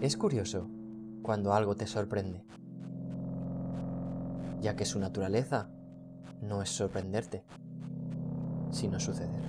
Es curioso cuando algo te sorprende, ya que su naturaleza no es sorprenderte, sino suceder.